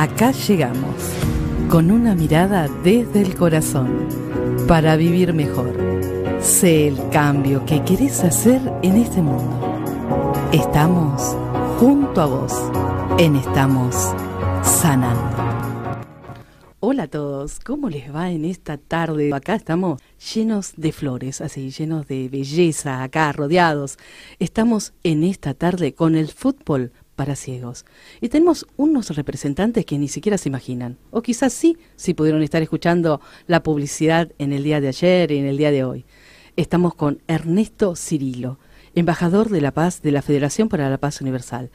Acá llegamos, con una mirada desde el corazón, para vivir mejor. Sé el cambio que querés hacer en este mundo. Estamos junto a vos en Estamos Sanando. Hola a todos, ¿cómo les va en esta tarde? Acá estamos llenos de flores, así, llenos de belleza, acá rodeados. Estamos en esta tarde con el fútbol para ciegos. Y tenemos unos representantes que ni siquiera se imaginan, o quizás sí, si pudieron estar escuchando la publicidad en el día de ayer y en el día de hoy. Estamos con Ernesto Cirilo, embajador de la paz de la Federación para la Paz Universal.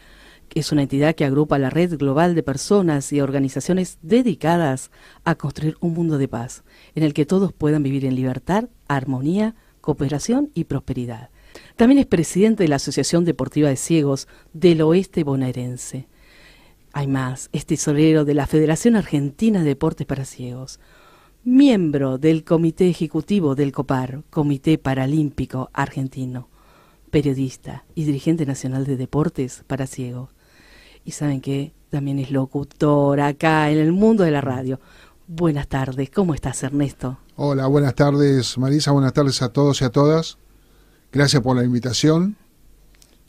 Es una entidad que agrupa la red global de personas y organizaciones dedicadas a construir un mundo de paz, en el que todos puedan vivir en libertad, armonía, cooperación y prosperidad. También es presidente de la Asociación Deportiva de Ciegos del Oeste Bonaerense. Hay más, es tesorero de la Federación Argentina de Deportes para Ciegos, miembro del Comité Ejecutivo del COPAR, Comité Paralímpico Argentino, periodista y dirigente nacional de deportes para ciegos. Y saben que también es locutor acá en el mundo de la radio. Buenas tardes, ¿cómo estás Ernesto? Hola, buenas tardes Marisa, buenas tardes a todos y a todas. Gracias por la invitación.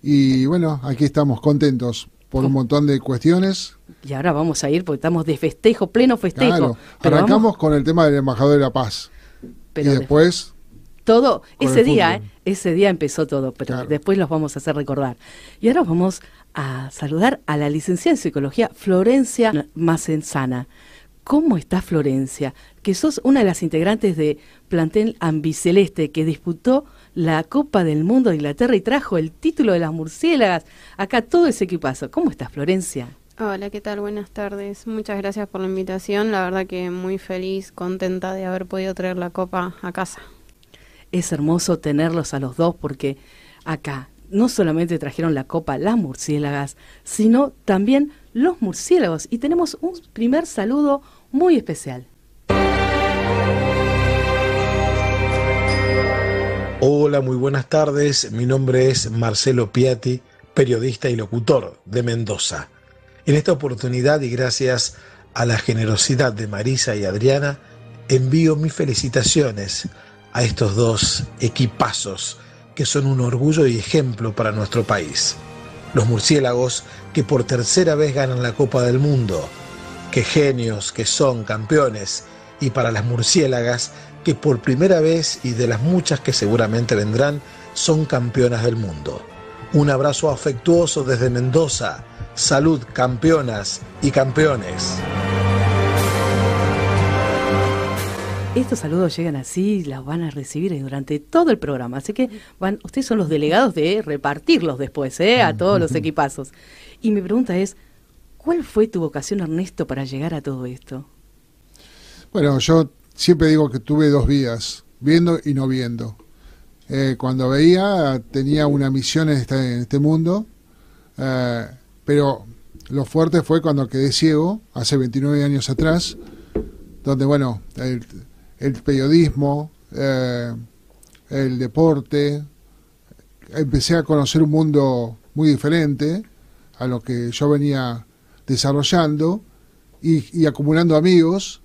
Y bueno, aquí estamos contentos por un montón de cuestiones. Y ahora vamos a ir porque estamos de festejo, pleno festejo. Claro, arrancamos con el tema del embajador de la paz. Pero y después todo ese día, ¿eh? ese día empezó todo, pero después los vamos a hacer recordar. Y ahora vamos a saludar a la licenciada en psicología Florencia Macenzana. ¿Cómo está Florencia? Que sos una de las integrantes de plantel ambiceleste que disputó la Copa del Mundo de Inglaterra y trajo el título de las murciélagas. Acá todo ese equipazo. ¿Cómo estás, Florencia? Hola, ¿qué tal? Buenas tardes. Muchas gracias por la invitación. La verdad que muy feliz, contenta de haber podido traer la copa a casa. Es hermoso tenerlos a los dos porque acá no solamente trajeron la copa las murciélagas, sino también los murciélagos. Y tenemos un primer saludo muy especial. Hola, muy buenas tardes. Mi nombre es Marcelo Piatti, periodista y locutor de Mendoza. En esta oportunidad y gracias a la generosidad de Marisa y Adriana, envío mis felicitaciones a estos dos equipazos que son un orgullo y ejemplo para nuestro país. Los murciélagos que por tercera vez ganan la Copa del Mundo. Qué genios que son campeones. Y para las murciélagas que por primera vez y de las muchas que seguramente vendrán, son campeonas del mundo. Un abrazo afectuoso desde Mendoza. Salud, campeonas y campeones. Estos saludos llegan así, los van a recibir durante todo el programa. Así que van, ustedes son los delegados de repartirlos después ¿eh? a todos los equipazos. Y mi pregunta es, ¿cuál fue tu vocación, Ernesto, para llegar a todo esto? Bueno, yo siempre digo que tuve dos vidas, viendo y no viendo. Eh, cuando veía tenía una misión en este, en este mundo, eh, pero lo fuerte fue cuando quedé ciego, hace 29 años atrás, donde, bueno, el, periodismo, eh, el deporte, empecé a conocer un mundo muy diferente a lo que yo venía desarrollando y acumulando amigos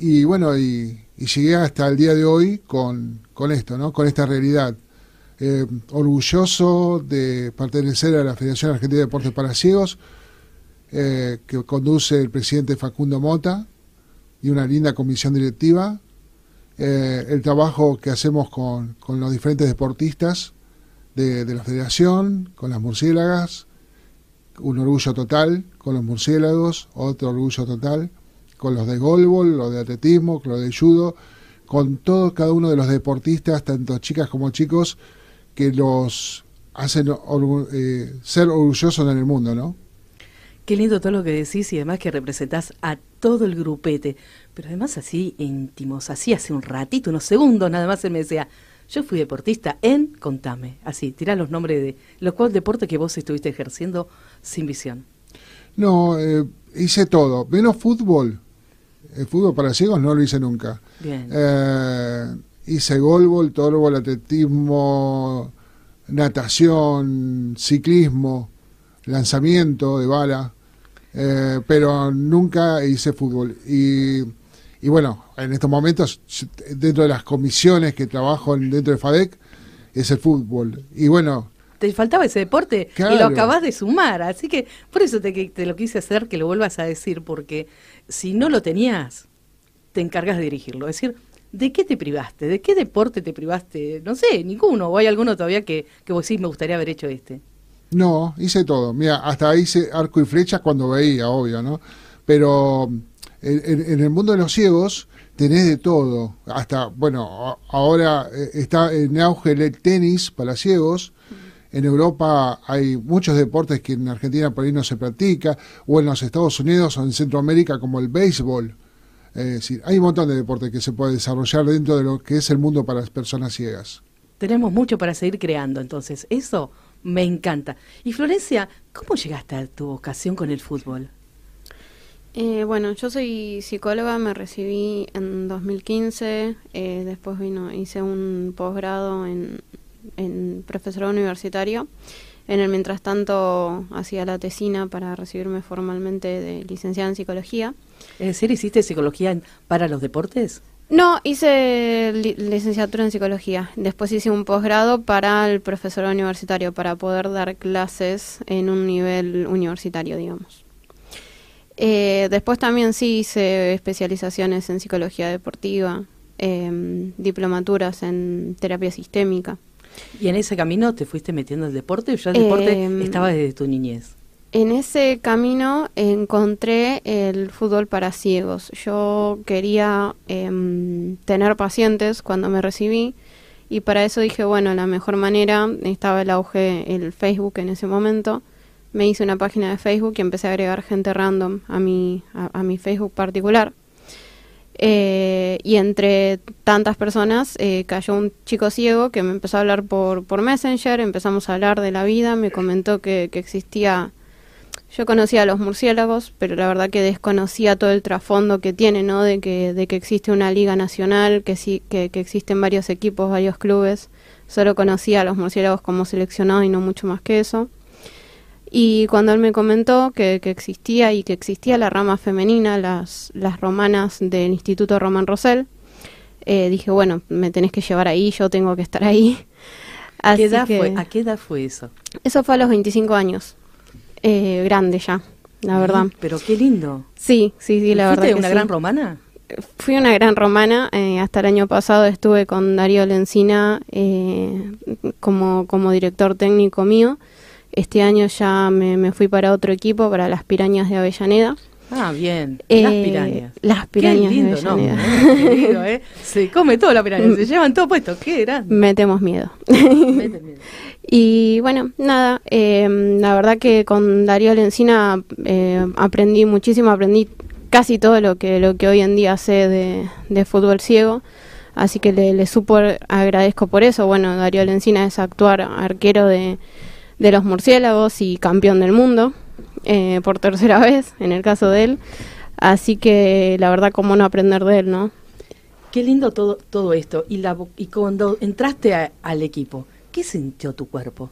y bueno, y, llegué hasta el día de hoy con, con esto, ¿no? Con esta realidad. Eh, orgulloso de pertenecer a la Federación Argentina de Deportes para Ciegos, eh, que conduce el presidente Facundo Mota, y una linda comisión directiva. Eh, el trabajo que hacemos con, con los diferentes deportistas de, de, la federación, con las murciélagas, un orgullo total con los murciélagos, otro orgullo total con los de golbol, los de atletismo, con los de judo, con todo cada uno de los deportistas, tanto chicas como chicos, que los hacen eh, ser orgullosos en el mundo, ¿no? Qué lindo todo lo que decís y además que representás a todo el grupete, pero además así íntimos, así hace un ratito, unos segundos nada más él me decía, yo fui deportista en, contame, así, tirá los nombres de los cual deporte que vos estuviste ejerciendo sin visión. No, eh, hice todo, menos fútbol, el fútbol para ciegos no lo hice nunca. Bien. Eh, hice golbol, torbol, atletismo, natación, ciclismo, lanzamiento de bala. eh, pero nunca hice fútbol. Y, y bueno, en estos momentos, dentro de las comisiones que trabajo dentro de FADEC, es el fútbol. Y bueno, te faltaba ese deporte y lo acabas de sumar. Así que por eso te, te, lo quise hacer, que lo vuelvas a decir, porque si no lo tenías, te encargas de dirigirlo. Es decir, ¿de qué te privaste? ¿De qué deporte te privaste? No sé, ninguno. ¿O hay alguno todavía que, que vos sí me gustaría haber hecho este? No, hice todo. Mira, hasta hice arco y flecha cuando veía, obvio, ¿no? Pero en, el mundo de los ciegos tenés de todo. Hasta, bueno, ahora eh, está en auge el tenis para ciegos. En Europa hay muchos deportes que en Argentina por ahí no se practica, o en los Estados Unidos o en Centroamérica como el béisbol. Es decir, hay un montón de deportes que se puede desarrollar dentro de lo que es el mundo para las personas ciegas. Tenemos mucho para seguir creando, entonces eso me encanta. Y Florencia, ¿cómo llegaste a tu vocación con el fútbol? Eh, bueno, yo soy psicóloga, me recibí en 2015, eh, después vino, hice un posgrado en, en profesorado universitario. En el mientras tanto hacía la tesina para recibirme formalmente de licenciada en psicología. Es decir, ¿hiciste psicología para los deportes? No, hice licenciatura en psicología. Después hice un posgrado para el profesorado universitario, para poder dar clases en un nivel universitario, digamos. Eh, después también sí hice especializaciones en psicología deportiva, em, diplomaturas en terapia sistémica. ¿Y en ese camino te fuiste metiendo el deporte o ya el deporte em, estaba desde tu niñez? En ese camino encontré el fútbol para ciegos. Yo quería em, tener pacientes cuando me recibí y para eso dije, bueno, la mejor manera, estaba el auge, el Facebook en ese momento, me hice una página de Facebook y empecé a agregar gente random a mi, a, mi Facebook particular. Eh, y entre tantas personas eh, cayó un chico ciego que me empezó a hablar por, por Messenger, empezamos a hablar de la vida, me comentó que, que existía yo conocía a los murciélagos, pero la verdad que desconocía todo el trasfondo que tiene, ¿no? De que, de que existe una liga nacional, que, sí, que, existen varios equipos, varios clubes. Solo conocía a los murciélagos como seleccionados y no mucho más que eso. Y cuando él me comentó que, que existía y que existía la rama femenina, las, las romanas del Instituto Román Rosell, eh, dije, bueno, me tenés que llevar ahí, yo tengo que estar ahí. ¿A qué, edad fue, ¿A qué edad fue eso? Eso fue a los 25 años eh, grande ya, la verdad. Pero qué lindo. Sí, sí, sí, la verdad. una gran romana? Fui una gran romana. Eh, hasta el año pasado estuve con Darío Lencina eh, como, como director técnico mío. Este año ya me, me fui para otro equipo, para las Pirañas de Avellaneda. Ah, bien. las eh, pirañas. Las pirañas. Qué lindo, ¿no? ¿eh? Se come todo la piraña, se llevan todo puesto. Qué grande. Metemos miedo. miedo. y bueno, nada, eh, la verdad que con Darío Lencina eh, aprendí muchísimo, aprendí casi todo lo que, lo que hoy en día sé de, de fútbol ciego. Así que le, le agradezco por eso. Bueno, Darío Lencina es actuar arquero de, de los murciélagos y campeón del mundo. Eh, por tercera vez, en el caso de él. Así que la verdad, cómo no aprender de él, ¿no? Qué lindo todo, todo esto. Y, la, y cuando entraste al equipo, ¿qué sintió tu cuerpo?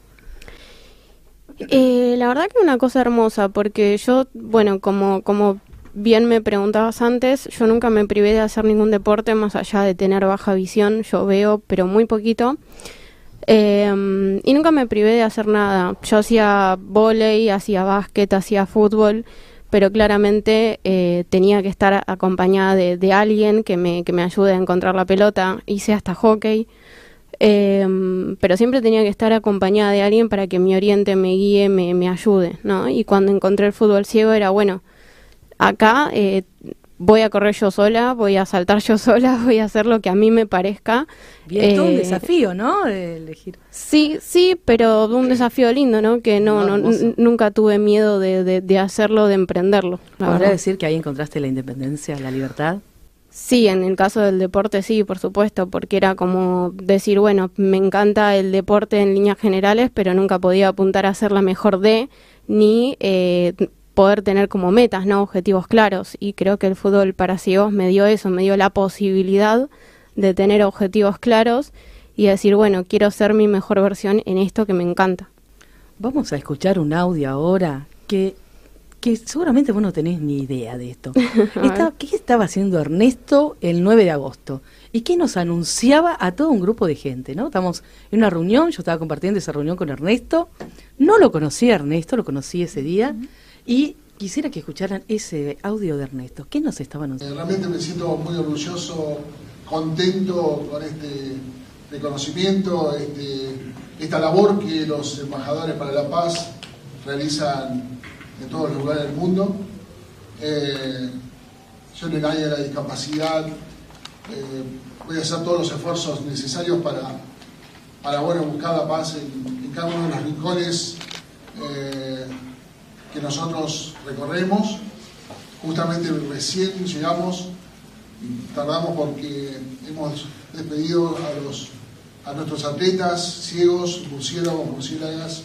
Eh, la verdad que una cosa hermosa, porque yo, bueno, como, como bien me preguntabas antes, yo nunca me privé de hacer ningún deporte más allá de tener baja visión. Yo veo, pero muy poquito. Eh, y nunca me privé de hacer nada. Yo hacía volei, hacía básquet, hacía fútbol, pero claramente eh, tenía que estar acompañada de, alguien que me, que me ayude a encontrar la pelota. Hice hasta hockey. Em, pero siempre tenía que estar acompañada de alguien para que me oriente, me guíe, me, me ayude, ¿no? Y cuando encontré el fútbol ciego era, bueno, acá eh, voy a correr yo sola, voy a saltar yo sola, voy a hacer lo que a mí me parezca. Todo un eh, desafío, ¿no? De elegir. Sí, sí, pero un desafío lindo, ¿no? Que no, no, nunca tuve miedo de, de, hacerlo, de emprenderlo. ¿Podría decir que ahí encontraste la independencia, la libertad? Sí, en el caso del deporte sí, por supuesto, porque era como decir, bueno, me encanta el deporte en líneas generales, pero nunca podía apuntar a ser la mejor de, ni eh, poder tener como metas, ¿no? Objetivos claros. Y creo que el fútbol para ciegos me dio eso, me dio la posibilidad de tener objetivos claros y decir, bueno, quiero ser mi mejor versión en esto que me encanta. Vamos a escuchar un audio ahora que, que seguramente vos no tenés ni idea de esto. ¿Qué estaba haciendo Ernesto el 9 de agosto? ¿Y qué nos anunciaba a todo un grupo de gente? ¿no? Estamos en una reunión, yo estaba compartiendo esa reunión con Ernesto, no lo conocía Ernesto, lo conocí ese día, y quisiera que escucharan ese audio de Ernesto. ¿Qué nos estaba anunciando? Realmente me siento muy orgulloso, contento con este reconocimiento, este, esta labor que los embajadores para la paz realizan en todos los lugares del mundo. Eh, yo en el área de la discapacidad eh, voy a hacer todos los esfuerzos necesarios para, para bueno, buscar la paz en, cada uno de los rincones eh, que nosotros recorremos. Justamente recién llegamos, tardamos porque hemos despedido a, los, a nuestros atletas ciegos, murciélagos, murciélagas,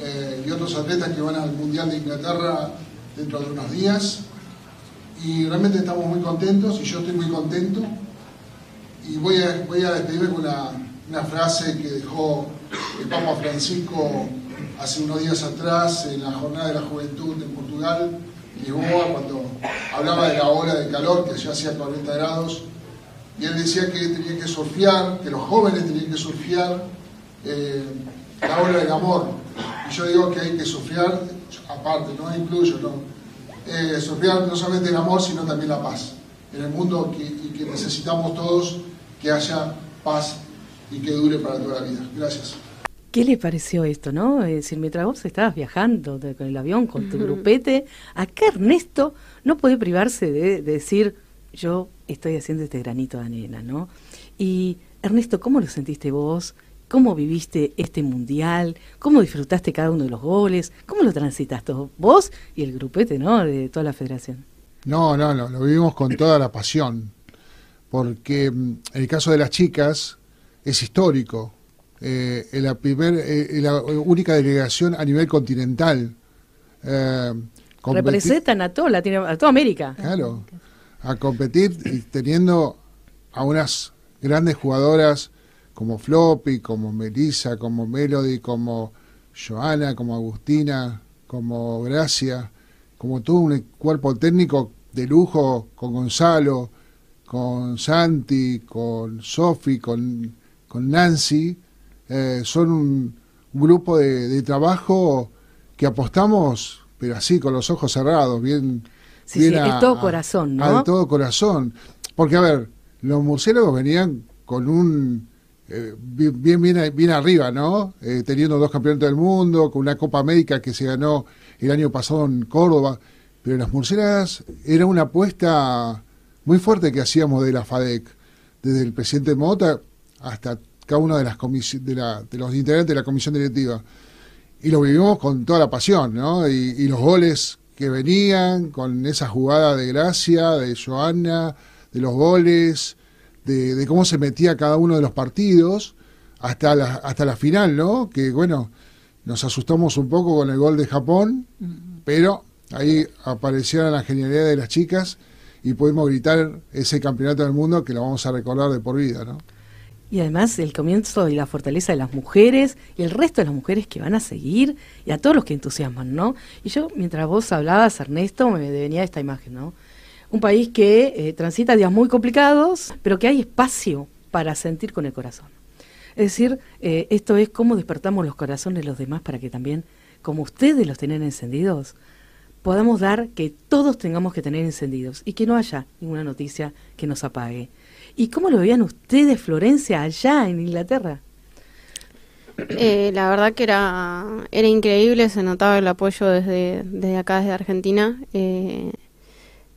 eh, y otros atletas que van al Mundial de Inglaterra dentro de unos días. Y realmente estamos muy contentos y yo estoy muy contento. Y voy a, voy a despedirme con una, una frase que dejó el Papa Francisco hace unos días atrás en la Jornada de la Juventud en Portugal, Lisboa, cuando hablaba de la ola de calor que ya hacía 40 grados. Y él decía que tenía que surfear, que los jóvenes tenían que surfear eh, la ola del amor, y yo digo que hay que sufrir, aparte, no incluyo, no, eh, no solamente el amor, sino también la paz. En el mundo y que necesitamos todos que haya paz y que dure para toda la vida. Gracias. ¿Qué le pareció esto, no? Es decir, mientras vos estabas viajando con el avión, con tu grupete, acá Ernesto no puede privarse de, de, decir, yo estoy haciendo este granito de arena, ¿no? Y Ernesto, ¿cómo lo sentiste vos? ¿Cómo viviste este mundial? ¿Cómo disfrutaste cada uno de los goles? ¿Cómo lo transitaste vos y el grupete, ¿no? De toda la federación. No, no, no, lo vivimos con toda la pasión, porque mm, en el caso de las chicas es histórico. Eh, en la, primer, eh, la única delegación a nivel continental. Eh, Representan a, todo a toda América. Claro, a competir teniendo a unas grandes jugadoras como Floppy, como Melissa, como Melody, como Joana, como Agustina, como Gracia, como todo un cuerpo técnico de lujo con Gonzalo, con Santi, con Sofi, con, con Nancy, eh, son un, grupo de, trabajo que apostamos, pero así, con los ojos cerrados, bien... Sí, sí, a, todo corazón, ¿no? A, todo corazón. Porque, a ver, los murciélagos venían con un eh, bien, bien, bien, arriba, ¿no? Eh, teniendo dos campeonatos del mundo, con una Copa América que se ganó el año pasado en Córdoba. Pero las murciélagas era una apuesta muy fuerte que hacíamos de la FADEC, desde el presidente Mota hasta cada uno de, las de, la, de los integrantes de la comisión directiva. Y lo vivimos con toda la pasión, ¿no? Y, y los goles que venían, con esa jugada de gracia, de Joana, de los goles, de, cómo se metía cada uno de los partidos hasta la, hasta la final, ¿no? Que bueno, nos asustamos un poco con el gol de Japón, pero ahí aparecieron la genialidad de las chicas y pudimos gritar ese campeonato del mundo que lo vamos a recordar de por vida, ¿no? Y además el comienzo y la fortaleza de las mujeres y el resto de las mujeres que van a seguir y a todos los que entusiasman, ¿no? Y yo, mientras vos hablabas, Ernesto, me venía esta imagen, ¿no? un país que eh, transita días muy complicados, pero que hay espacio para sentir con el corazón. Es decir, eh, esto es cómo despertamos los corazones de los demás para que también, como ustedes los tienen encendidos, podamos dar que todos tengamos que tener encendidos y que no haya ninguna noticia que nos apague. ¿Y cómo lo veían ustedes, Florencia, allá en Inglaterra? Eh, la verdad que era, era increíble, se notaba el apoyo desde, desde acá, desde Argentina. Eh,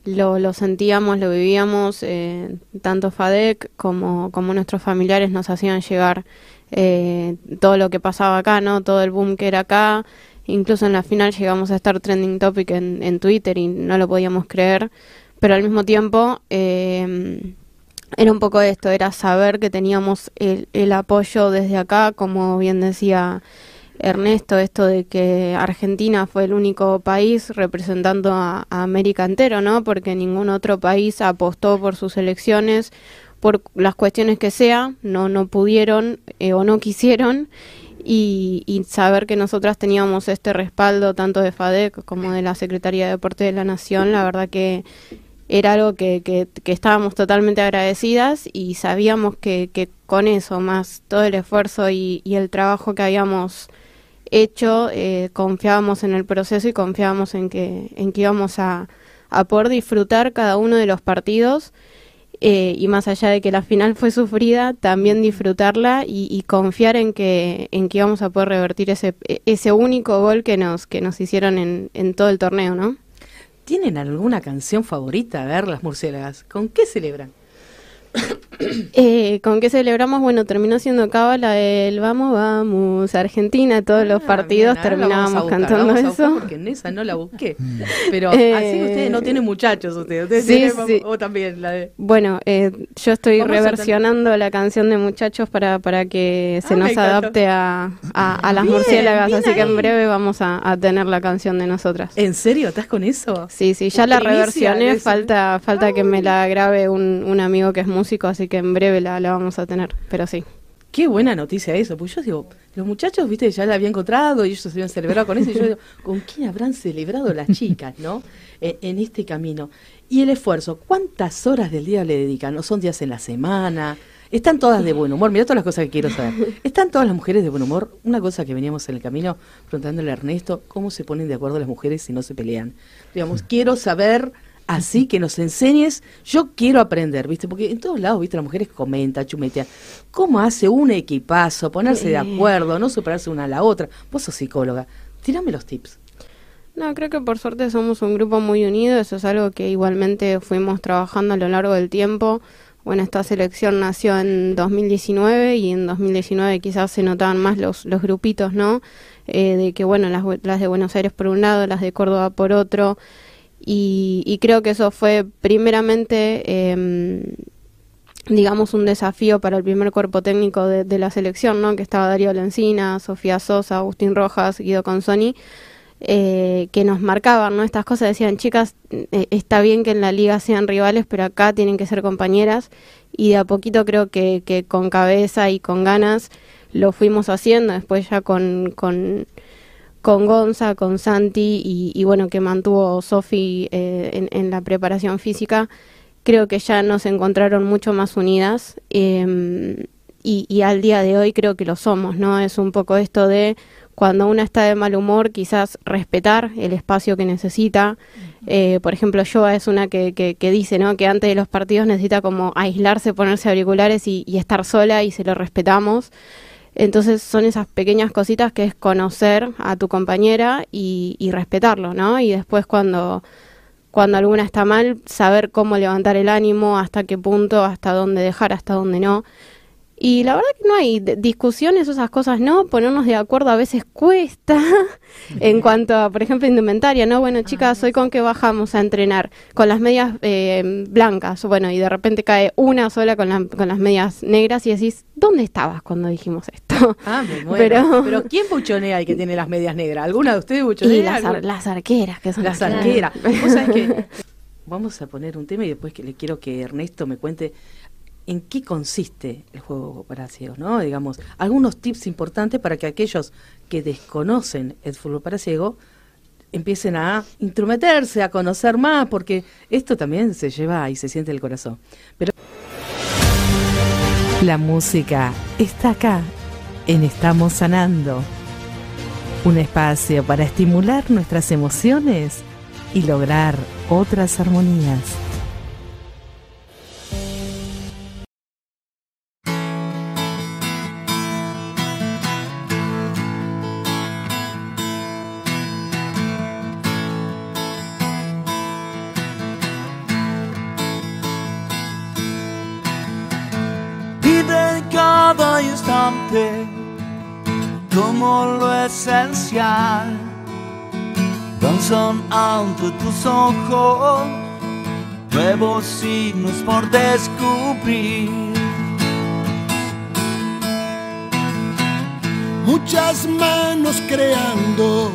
lo, lo sentíamos, lo vivíamos, eh, tanto FADEC como, como nuestros familiares nos hacían llegar eh, todo lo que pasaba acá, ¿no? Todo el boom que era acá. Incluso en la final llegamos a estar trending topic en, en Twitter y no lo podíamos creer. Pero al mismo tiempo eh, era un poco esto, era saber que teníamos el, el apoyo desde acá, como bien decía Ernesto, esto de que Argentina fue el único país representando a, América entero, ¿no? Porque ningún otro país apostó por sus elecciones por las cuestiones que sea, no, no pudieron eh, o no quisieron. y, saber que nosotras teníamos este respaldo tanto de FADEC como de la Secretaría de Deporte de la Nación, la verdad que era algo que, que, estábamos totalmente agradecidas y sabíamos que, que, con eso, más todo el esfuerzo y, el trabajo que habíamos hecho, eh, confiábamos en el proceso y confiábamos en que, en que íbamos a, a poder disfrutar cada uno de los partidos eh, y más allá de que la final fue sufrida, también disfrutarla y, confiar en que, en que íbamos a poder revertir ese, ese único gol que nos, que nos hicieron en, en todo el torneo, ¿no? ¿Tienen alguna canción favorita? A ver, las murciélagas, ¿con qué celebran? Eh, ¿Con qué celebramos? Bueno, terminó siendo cábala el Vamos, vamos, Argentina, todos los ah, partidos terminábamos cantando eso. porque en esa no la busqué. Pero eh, así ustedes no tienen muchachos, ustedes. sí, sí. O también la de... Bueno, eh, yo estoy reversionando la canción de muchachos para, para que se ah, nos adapte a, a, las murciélagas, así que en breve vamos a, a, tener la canción de nosotras. ¿En serio? ¿Estás con eso? Sí, sí, ya la reversioné, falta, falta que me la grabe un, un amigo que es muy músico, así que en breve la, la vamos a tener, pero sí. Qué buena noticia eso, pues yo digo, los muchachos, viste, ya la habían encontrado y ellos se habían celebrado con eso, y yo digo, ¿con quién habrán celebrado las chicas, no? En, este camino. Y el esfuerzo, ¿cuántas horas del día le dedican? ¿No son días en la semana? Están todas de buen humor, mira todas las cosas que quiero saber. ¿Están todas las mujeres de buen humor? Una cosa que veníamos en el camino preguntándole a Ernesto, ¿cómo se ponen de acuerdo las mujeres si no se pelean? Digamos, quiero saber así que nos enseñes. Yo quiero aprender, ¿viste? Porque en todos lados, ¿viste? Las mujeres comentan, chumetean. ¿Cómo hace un equipazo? Ponerse de acuerdo, no superarse una a la otra. Vos sos psicóloga. Tírame los tips. No, creo que por suerte somos un grupo muy unido. Eso es algo que igualmente fuimos trabajando a lo largo del tiempo. Bueno, esta selección nació en 2019 y en 2019 quizás se notaban más los, los grupitos, ¿no? Eh, de que, bueno, las, las de Buenos Aires por un lado, las de Córdoba por otro. Y, creo que eso fue primeramente, em, digamos, un desafío para el primer cuerpo técnico de, la selección, ¿no? que estaba Darío Lencina, Sofía Sosa, Agustín Rojas, Guido Consoni, eh, que nos marcaban ¿no? estas cosas, decían, chicas, eh, está bien que en la liga sean rivales, pero acá tienen que ser compañeras, y de a poquito creo que, que con cabeza y con ganas lo fuimos haciendo, después ya con... con con Gonza, con Santi y, bueno, que mantuvo Sofi eh, en, la preparación física, creo que ya nos encontraron mucho más unidas em, y, y, al día de hoy creo que lo somos, ¿no? Es un poco esto de cuando una está de mal humor, quizás respetar el espacio que necesita. Eh, por ejemplo, Joa es una que, que, dice, ¿no? Que antes de los partidos necesita como aislarse, ponerse auriculares y, y estar sola y se lo respetamos. Entonces son esas pequeñas cositas que es conocer a tu compañera y, y respetarlo, ¿no? Y después cuando, cuando alguna está mal, saber cómo levantar el ánimo, hasta qué punto, hasta dónde dejar, hasta dónde no. Y la verdad que no hay discusiones, esas cosas, ¿no? Ponernos de acuerdo a veces cuesta en cuanto a, por ejemplo, indumentaria, ¿no? Bueno, chicas, hoy con qué bajamos a entrenar, con las medias eh, blancas, bueno, y de repente cae una sola con, con las medias negras y decís, ¿dónde estabas cuando dijimos esto? Ah, me muero. Pero, ¿quién buchonea y que tiene las medias negras? ¿Alguna de ustedes buchonea? Y las, las arqueras, que son las arqueras. ¿Vos sabés que Vamos a poner un tema y después que le quiero que Ernesto me cuente en qué consiste el juego para ciegos, ¿no? Digamos, algunos tips importantes para que aquellos que desconocen el fútbol para ciegos empiecen a intrometerse, a conocer más, porque esto también se lleva y se siente el corazón. Pero la música está acá en Estamos Sanando. Un espacio para estimular nuestras emociones y lograr otras armonías. Como lo esencial. Danzan ante tus ojos nuevos signos por descubrir. Muchas manos creando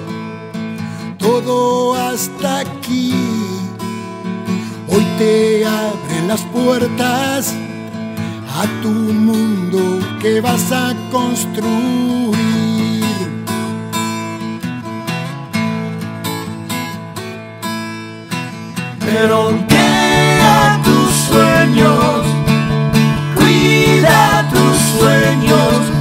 todo hasta aquí. Hoy te abren las puertas a tu mundo que vas a construir. Pero a tus sueños, cuida tus sueños.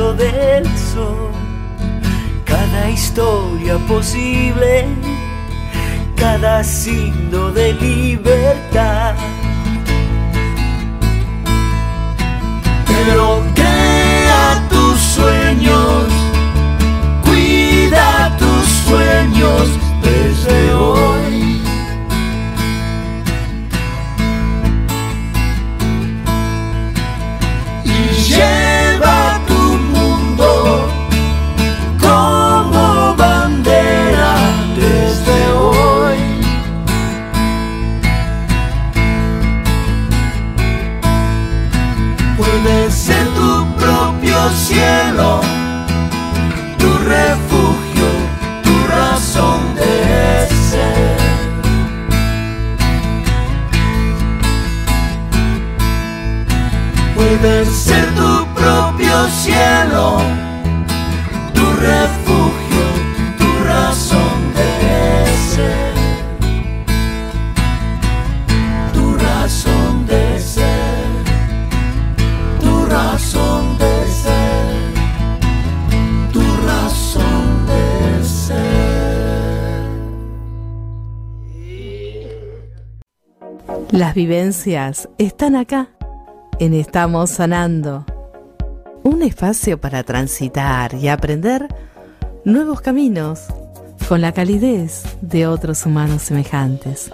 Del sol, cada historia posible, cada signo de libertad. Pero crea tus sueños, cuida tus sueños desde hoy. Cielo, tu refugio, tu razón de ser. Tu razón de ser, tu razón de ser, tu razón de ser. Las vivencias están acá, en Estamos Sanando. Un espacio para transitar y aprender nuevos caminos con la calidez de otros humanos semejantes.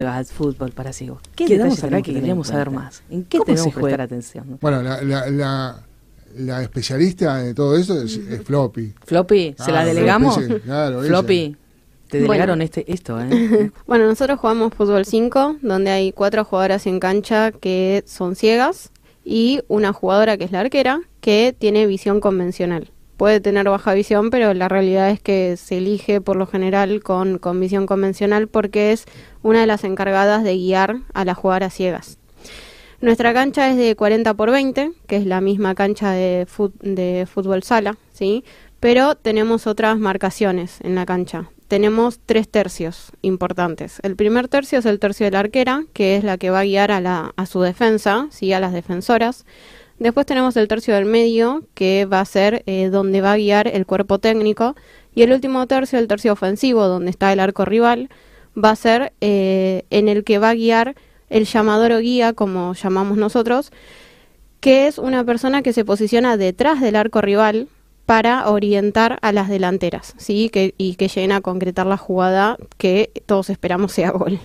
al fútbol para ciegos. ¿Qué Quedamos acá que queríamos saber más. ¿En qué ¿Cómo tenemos que prestar atención? Bueno, la, la, la, la especialista de todo eso es, es Floppy. Floppy, ¿se la Ah, delegamos? Floppy, sí, claro, ella. Floppy, te Bueno. delegaron este, esto, ¿eh? Bueno, nosotros jugamos fútbol 5, donde hay cuatro jugadoras en cancha que son ciegas y una jugadora que es la arquera que tiene visión convencional. Puede tener baja visión, pero la realidad es que se elige por lo general con, con visión convencional porque es una de las encargadas de guiar a las jugadoras ciegas. Nuestra cancha es de 40 por 20, que es la misma cancha de, de fútbol sala, ¿sí? Pero tenemos otras marcaciones en la cancha. Tenemos tres tercios importantes. El primer tercio es el tercio de la arquera, que es la que va a guiar a, la, a su defensa, ¿sí? a las defensoras. Después tenemos el tercio del medio, que va a ser eh, donde va a guiar el cuerpo técnico. Y el último tercio, el tercio ofensivo, donde está el arco rival, va a ser eh, en el que va a guiar el llamador o guía, como llamamos nosotros, que es una persona que se posiciona detrás del arco rival para orientar a las delanteras, ¿sí? Que, y que lleguen a concretar la jugada que todos esperamos sea gol.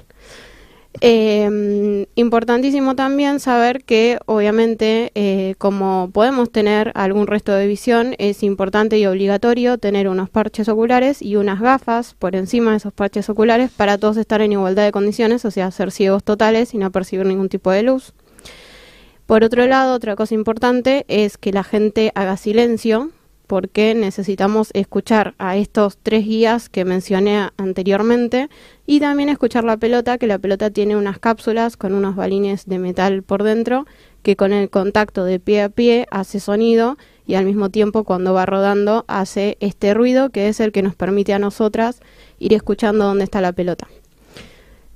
Eh, importantísimo también saber que obviamente eh, como podemos tener algún resto de visión es importante y obligatorio tener unos parches oculares y unas gafas por encima de esos parches oculares para todos estar en igualdad de condiciones, o sea, ser ciegos totales y no percibir ningún tipo de luz. Por otro lado, otra cosa importante es que la gente haga silencio porque necesitamos escuchar a estos tres guías que mencioné anteriormente y también escuchar la pelota, que la pelota tiene unas cápsulas con unos balines de metal por dentro que con el contacto de pie a pie hace sonido y al mismo tiempo cuando va rodando hace este ruido que es el que nos permite a nosotras ir escuchando dónde está la pelota.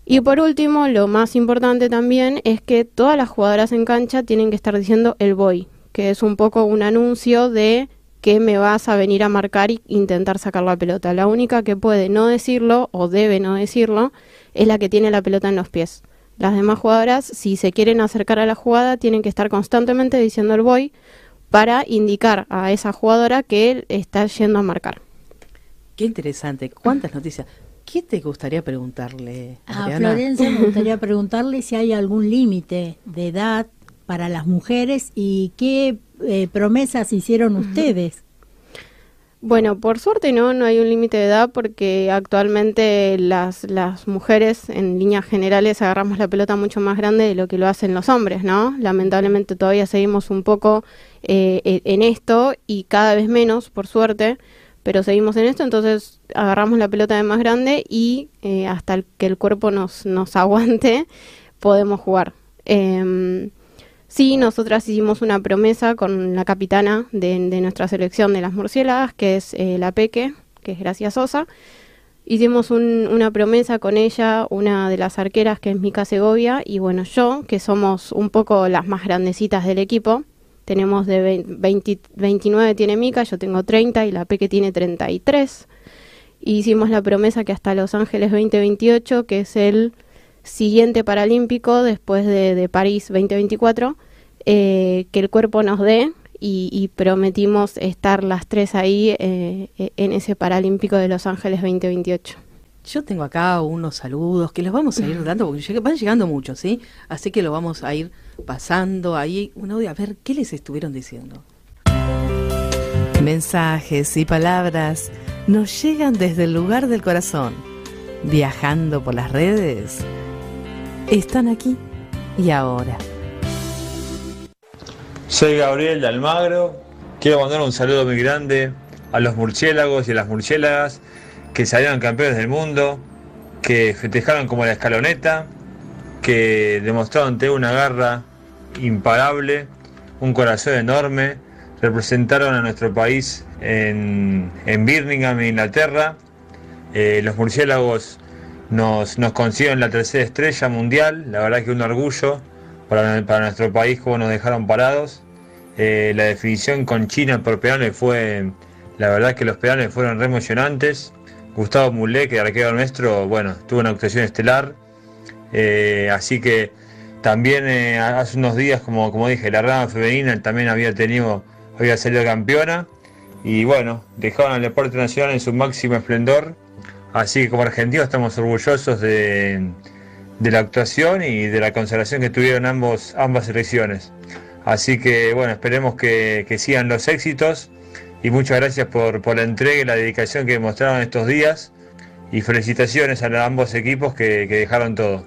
Y por último, lo más importante también es que todas las jugadoras en cancha tienen que estar diciendo el voy, que es un poco un anuncio de que me vas a venir a marcar e intentar sacar la pelota. La única que puede no decirlo o debe no decirlo es la que tiene la pelota en los pies. Las demás jugadoras, si se quieren acercar a la jugada, tienen que estar constantemente diciendo el voy para indicar a esa jugadora que él está yendo a marcar. Qué interesante. ¿Cuántas noticias? ¿Qué te gustaría preguntarle, A? Florencia me gustaría preguntarle si hay algún límite de edad para las mujeres y qué eh, promesas hicieron ustedes. Bueno, por suerte no, no hay un límite de edad porque actualmente las, las mujeres en líneas generales agarramos la pelota mucho más grande de lo que lo hacen los hombres, ¿no? Lamentablemente todavía seguimos un poco eh, e- en esto y cada vez menos, por suerte, pero seguimos en esto, entonces agarramos la pelota de más grande y eh, hasta el- que el cuerpo nos, nos aguante podemos jugar. Em, Sí, nosotras hicimos una promesa con la capitana de, de nuestra selección de las murciélagas, que es eh, la Peque, que es Gracia Sosa. Hicimos un- una promesa con ella, una de las arqueras, que es Mica Segovia, y bueno, yo, que somos un poco las más grandecitas del equipo. Tenemos de vein- 20 29 tiene Mica, yo tengo 30 y la Peque tiene 33. Y hicimos la promesa que hasta Los Ángeles 2028, que es el siguiente paralímpico después de, de París 2024, eh, que el cuerpo nos dé y, y prometimos estar las tres ahí eh, eh, en ese paralímpico de Los Ángeles 2028. Yo tengo acá unos saludos que los vamos a ir dando porque van llegando muchos, ¿sí? Así que lo vamos a ir pasando ahí un audio a ver qué les estuvieron diciendo. Mensajes y palabras nos llegan desde el lugar del corazón, viajando por las redes. Están aquí y ahora. Soy Gabriel de Almagro. Quiero mandar un saludo muy grande a los murciélagos y a las murciélagas que salieron campeones del mundo, que festejaron como la escaloneta, que demostraron tener una garra imparable, un corazón enorme, representaron a nuestro país en, en Birmingham, Inglaterra. Eh, los murciélagos nos, nos la tercera estrella mundial, la verdad que un orgullo para, nuestro país como nos dejaron parados. Eh, la definición con China por penales fue, la verdad que los penales fueron re emocionantes. Gustavo Mulé, que arquero nuestro, bueno, tuvo una actuación estelar. Eh, así que también eh, hace unos días, como, como dije, la rama femenina también había tenido, había salido campeona. Y bueno, dejaron al deporte nacional en su máximo esplendor. Así que como argentinos estamos orgullosos de, la actuación y de la consagración que tuvieron ambos, ambas selecciones. Así que bueno, esperemos que, sigan los éxitos y muchas gracias por, la entrega y la dedicación que demostraron estos días y felicitaciones a ambos equipos que dejaron todo.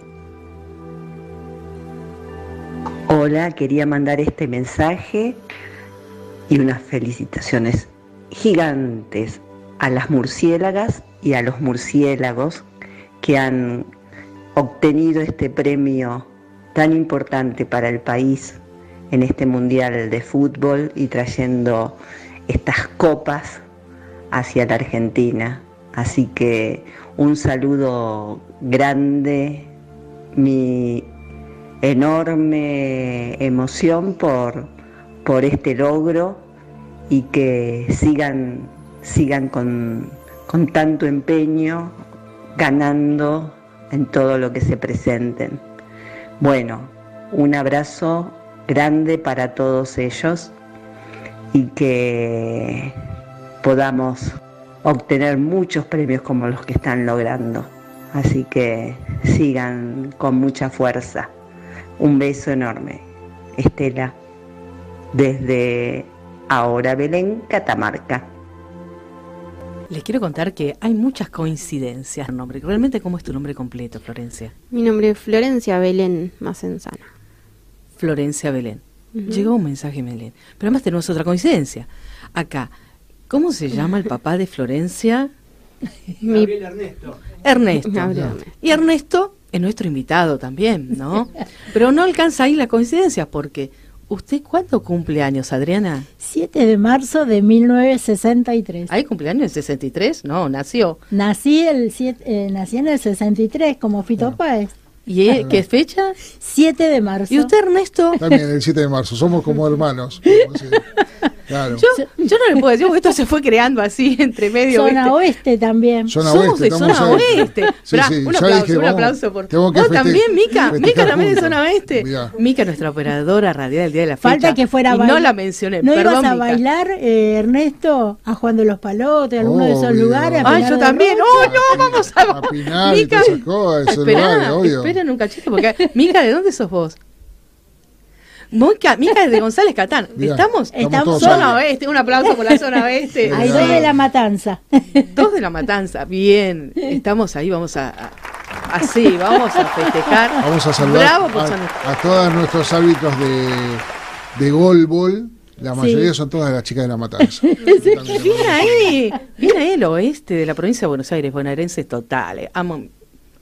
Hola, quería mandar este mensaje y unas felicitaciones gigantes a las murciélagas y a los murciélagos que han obtenido este premio tan importante para el país en este mundial de fútbol y trayendo estas copas hacia la Argentina. Así que un saludo grande, mi enorme emoción por, por este logro y que sigan, sigan con, con tanto empeño ganando en todo lo que se presenten. Bueno, un abrazo grande para todos ellos y que podamos obtener muchos premios como los que están logrando. Así que sigan con mucha fuerza. Un beso enorme. Estela, desde ahora Belén, Catamarca. Les quiero contar que hay muchas coincidencias. Nombre. Realmente, ¿cómo es tu nombre completo, Florencia? Mi nombre es Florencia Belén Macenzana. Florencia Belén. Llegó un mensaje, Belén. Pero además tenemos otra coincidencia. Acá, ¿cómo se llama el papá de Florencia? Mi- Ernesto. Ernesto. Gabriel Ernesto. Y Ernesto es nuestro invitado también, ¿no? Pero no alcanza ahí la coincidencia porque ¿usted cuándo cumple años, Adriana? 7 de marzo de 1963. ¿Hay cumpleaños en 63? No, nació. Nací, el siete- eh, nací en el 63 como Fito Páez. ¿Y eh, qué fecha? 7 de marzo. ¿Y usted, Ernesto? También el 7 de marzo, somos como hermanos. Claro. Yo, yo no le puedo decir porque esto se fue creando así entre medio. Zona oeste también. Zona Somos oeste, de zona oeste. Sí, Esperá, sí, un aplauso, dije, un vamos, aplauso por. tengo que Vos también, Mica. Mica también de zona oeste. Mirá. Mica, nuestra operadora radial del día de la fecha. Falta que fuera a y no la mencioné. ¿No Perdón, ibas a Mica. bailar, eh, Ernesto, a Juan de los Palotes, alguno de esos lugares? a Pinar yo también. ¡Oh, no! Vamos a. A Pinar Mica, un cachito, porque. Mica, ¿de dónde sos vos? Mica, Mica es de González Catán. Mirá, ¿Estamos? Estamos Zona ahí. oeste, un aplauso por la zona oeste. Hay dos de la matanza. Dos de la matanza, bien. Estamos ahí, vamos a. a- así, vamos a festejar. Vamos a saludar a, a todos nuestros árbitros de, de golbol. La mayoría Sí. son todas las chicas de la matanza. Bien ahí, bien ahí el oeste de la provincia de Buenos Aires, bonaerenses totales. Amo,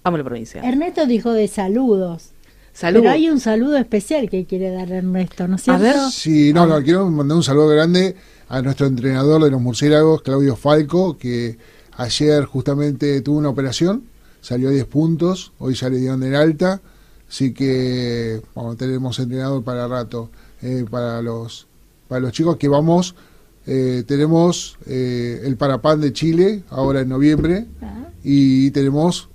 amo la provincia. Ernesto dijo de saludos. Salud. Pero hay un saludo especial que quiere dar Ernesto, ¿no es A cierto? ver. Sí, no, no, quiero mandar un saludo grande a nuestro entrenador de los murciélagos, Claudio Falco, que ayer justamente tuvo una operación, salió a 10 puntos, hoy ya le dieron el alta, así que vamos, tenemos entrenador para rato eh, para los para los chicos que vamos, eh, tenemos eh, el Parapan de Chile ahora en noviembre Ah. y tenemos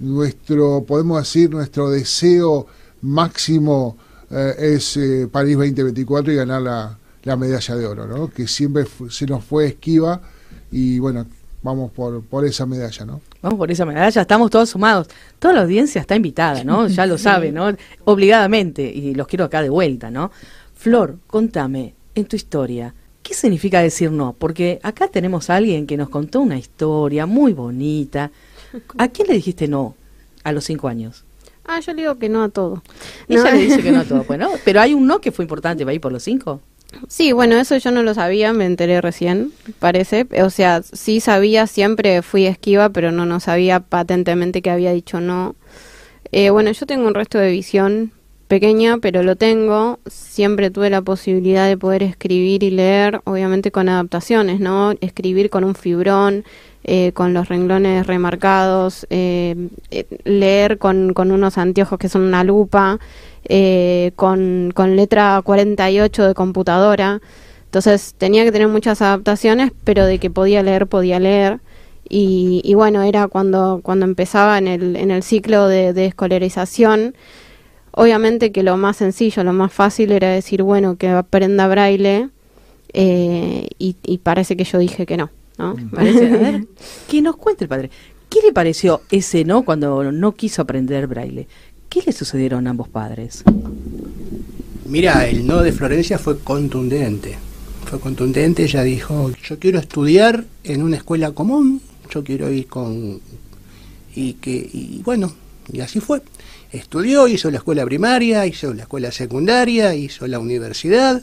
nuestro, podemos decir, nuestro deseo máximo eh, es eh, París 2024 y ganar la, la medalla de oro, ¿no? Que siempre se nos fue esquiva y bueno, vamos por, por esa medalla, ¿no? Vamos por esa medalla, estamos todos sumados. Toda la audiencia está invitada, ¿no? Ya lo sabe, ¿no? Obligadamente, y los quiero acá de vuelta, ¿no? Flor, contame, en tu historia, ¿qué significa decir no? Porque acá tenemos a alguien que nos contó una historia muy bonita. ¿A quién le dijiste no a los cinco años? Ah, yo le digo que no a todo. Ella No. le dice que no a todo, bueno, pero hay un no que fue importante, ¿va a ir por los cinco? Sí, bueno, eso yo no lo sabía, me enteré recién, parece. O sea, sí sabía, siempre fui esquiva, pero no, no sabía patentemente que había dicho no. Eh, bueno, yo tengo un resto de visión pequeña, pero lo tengo. Siempre tuve la posibilidad de poder escribir y leer, obviamente con adaptaciones, ¿no? Escribir con un fibrón, eh, con los renglones remarcados, eh, eh, leer con, con unos anteojos que son una lupa, eh, con, con letra 48 de computadora. Entonces tenía que tener muchas adaptaciones, pero de que podía leer, podía leer. Y, y bueno, era cuando, cuando empezaba en el, en el ciclo de, escolarización. Obviamente que lo más sencillo, lo más fácil era decir, bueno, que aprenda braille. eh, y parece que yo dije que no. ¿No? Parece, a ver, que nos cuente el padre. ¿Qué le pareció ese no cuando no quiso aprender braille? ¿Qué le sucedieron a ambos padres? Mira, el no de Florencia fue contundente. Fue contundente, ella dijo, yo quiero estudiar en una escuela común, yo quiero ir con... Y que, y bueno, y así fue. Estudió, hizo la escuela primaria, hizo la escuela secundaria, hizo la universidad,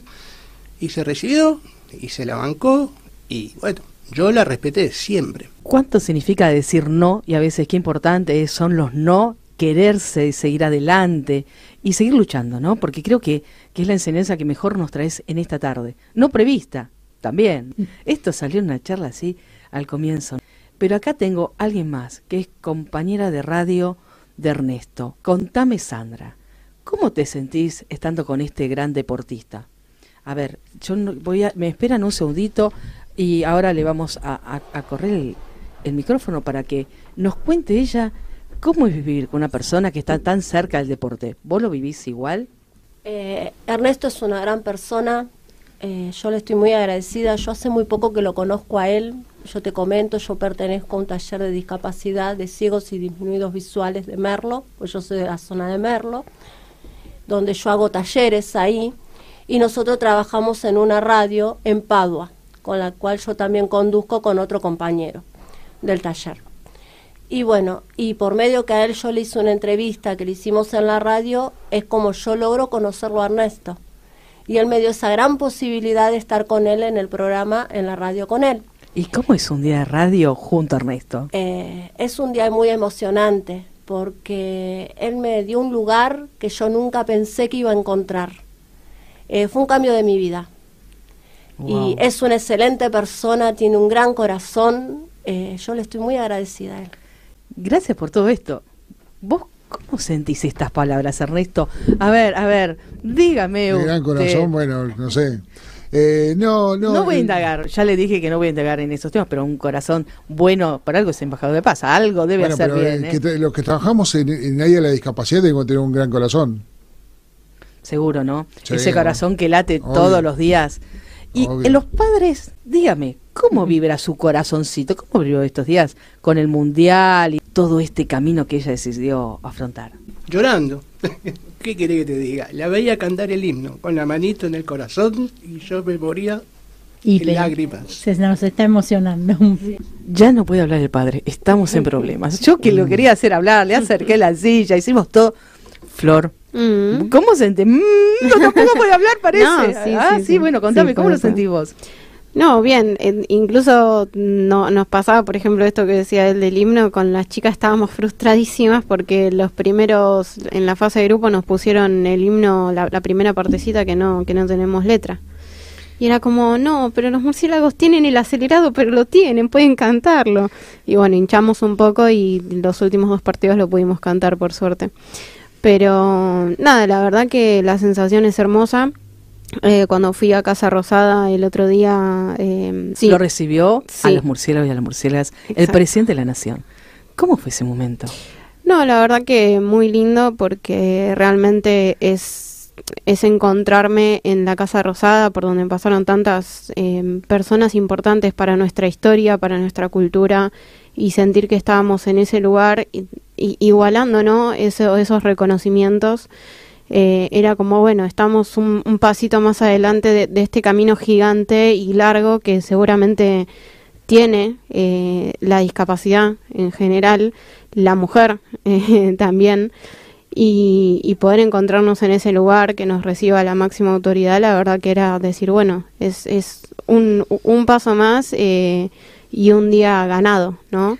y se recibió, y se la bancó, y bueno, yo la respeté siempre. ¿Cuánto significa decir no? Y a veces qué importante son los no, quererse, seguir adelante y seguir luchando, ¿no? Porque creo que, que es la enseñanza que mejor nos traes en esta tarde. No prevista, también. Esto salió en una charla así al comienzo. Pero acá tengo a alguien más, que es compañera de radio de Ernesto. Contame, Sandra, ¿cómo te sentís estando con este gran deportista? A ver, yo voy a, me esperan un segundito y ahora le vamos a, correr el, el micrófono para que nos cuente ella cómo es vivir con una persona que está tan cerca del deporte. ¿Vos lo vivís igual? Eh, Ernesto es una gran persona, eh, yo le estoy muy agradecida, yo hace muy poco que lo conozco a él, yo te comento, yo pertenezco a un taller de discapacidad de ciegos y disminuidos visuales de Merlo, pues yo soy de la zona de Merlo, donde yo hago talleres ahí, y nosotros trabajamos en una radio en Padua, con la cual yo también conduzco con otro compañero del taller. Y bueno, y por medio que a él yo le hice una entrevista que le hicimos en la radio, es como yo logro conocerlo a Ernesto. Y él me dio esa gran posibilidad de estar con él en el programa, en la radio con él. ¿Y cómo es un día de radio junto a Ernesto? Eh, es un día muy emocionante porque él me dio un lugar que yo nunca pensé que iba a encontrar. Eh, fue un cambio de mi vida. Wow. Y es una excelente persona, tiene un gran corazón. eh, yo le estoy muy agradecida a él. Gracias por todo esto. ¿Vos cómo sentís estas palabras, Ernesto? A ver, a ver, dígame De gran usted. corazón, bueno, no sé. Eh, no, no. No voy a eh, indagar, ya le dije que no voy a indagar en esos temas, pero un corazón bueno, por algo es embajador de paz, algo debe bueno, hacer pero, bien. eh, ¿eh? que los que trabajamos en, en área de la discapacidad tenemos que tener un gran corazón. Seguro, ¿no? Sí, Ese corazón que late obvio. todos los días. Y Obvio. en los padres, dígame, ¿cómo vibra su corazoncito? ¿Cómo vivió estos días con el mundial y todo este camino que ella decidió afrontar? Llorando. ¿Qué querés que te diga? La veía cantar el himno con la manito en el corazón y yo me moría Y en pe- lágrimas. Se nos está emocionando. Ya no puede hablar el padre, estamos en problemas. Yo que lo quería hacer hablar, le acerqué la silla, hicimos todo. Flor, Mm. ¿cómo sentí? Mm, no, tampoco puede hablar, parece. No, sí, ah, sí, sí, sí. bueno, contame, ¿cómo lo sentís vos? No, bien, en- incluso no, nos pasaba, por ejemplo, esto que decía él del himno, con las chicas estábamos frustradísimas porque los primeros, en la fase de grupo nos pusieron el himno, la, la primera partecita que no, que no tenemos letra. Y era como, no, pero los murciélagos tienen el acelerado, pero lo tienen, pueden cantarlo. Y bueno, hinchamos un poco y los últimos dos partidos lo pudimos cantar, por suerte. Pero nada, la verdad que la sensación es hermosa. Eh, cuando fui a Casa Rosada el otro día, eh, sí, Lo recibió a los murciélagos y a las murciélagas el presidente de la nación. ¿Cómo fue ese momento? No, la verdad que muy lindo porque realmente es, es encontrarme en la Casa Rosada por donde pasaron tantas eh, personas importantes para nuestra historia, para nuestra cultura y sentir que estábamos en ese lugar y- igualando ¿no? Eso- esos reconocimientos. Eh, era como, bueno, estamos un, un pasito más adelante de, de este camino gigante y largo que seguramente tiene eh, la discapacidad en general, la mujer eh, también, y, y poder encontrarnos en ese lugar que nos reciba la máxima autoridad, la verdad que era decir, bueno, es, es un, un paso más eh, y un día ganado, ¿no?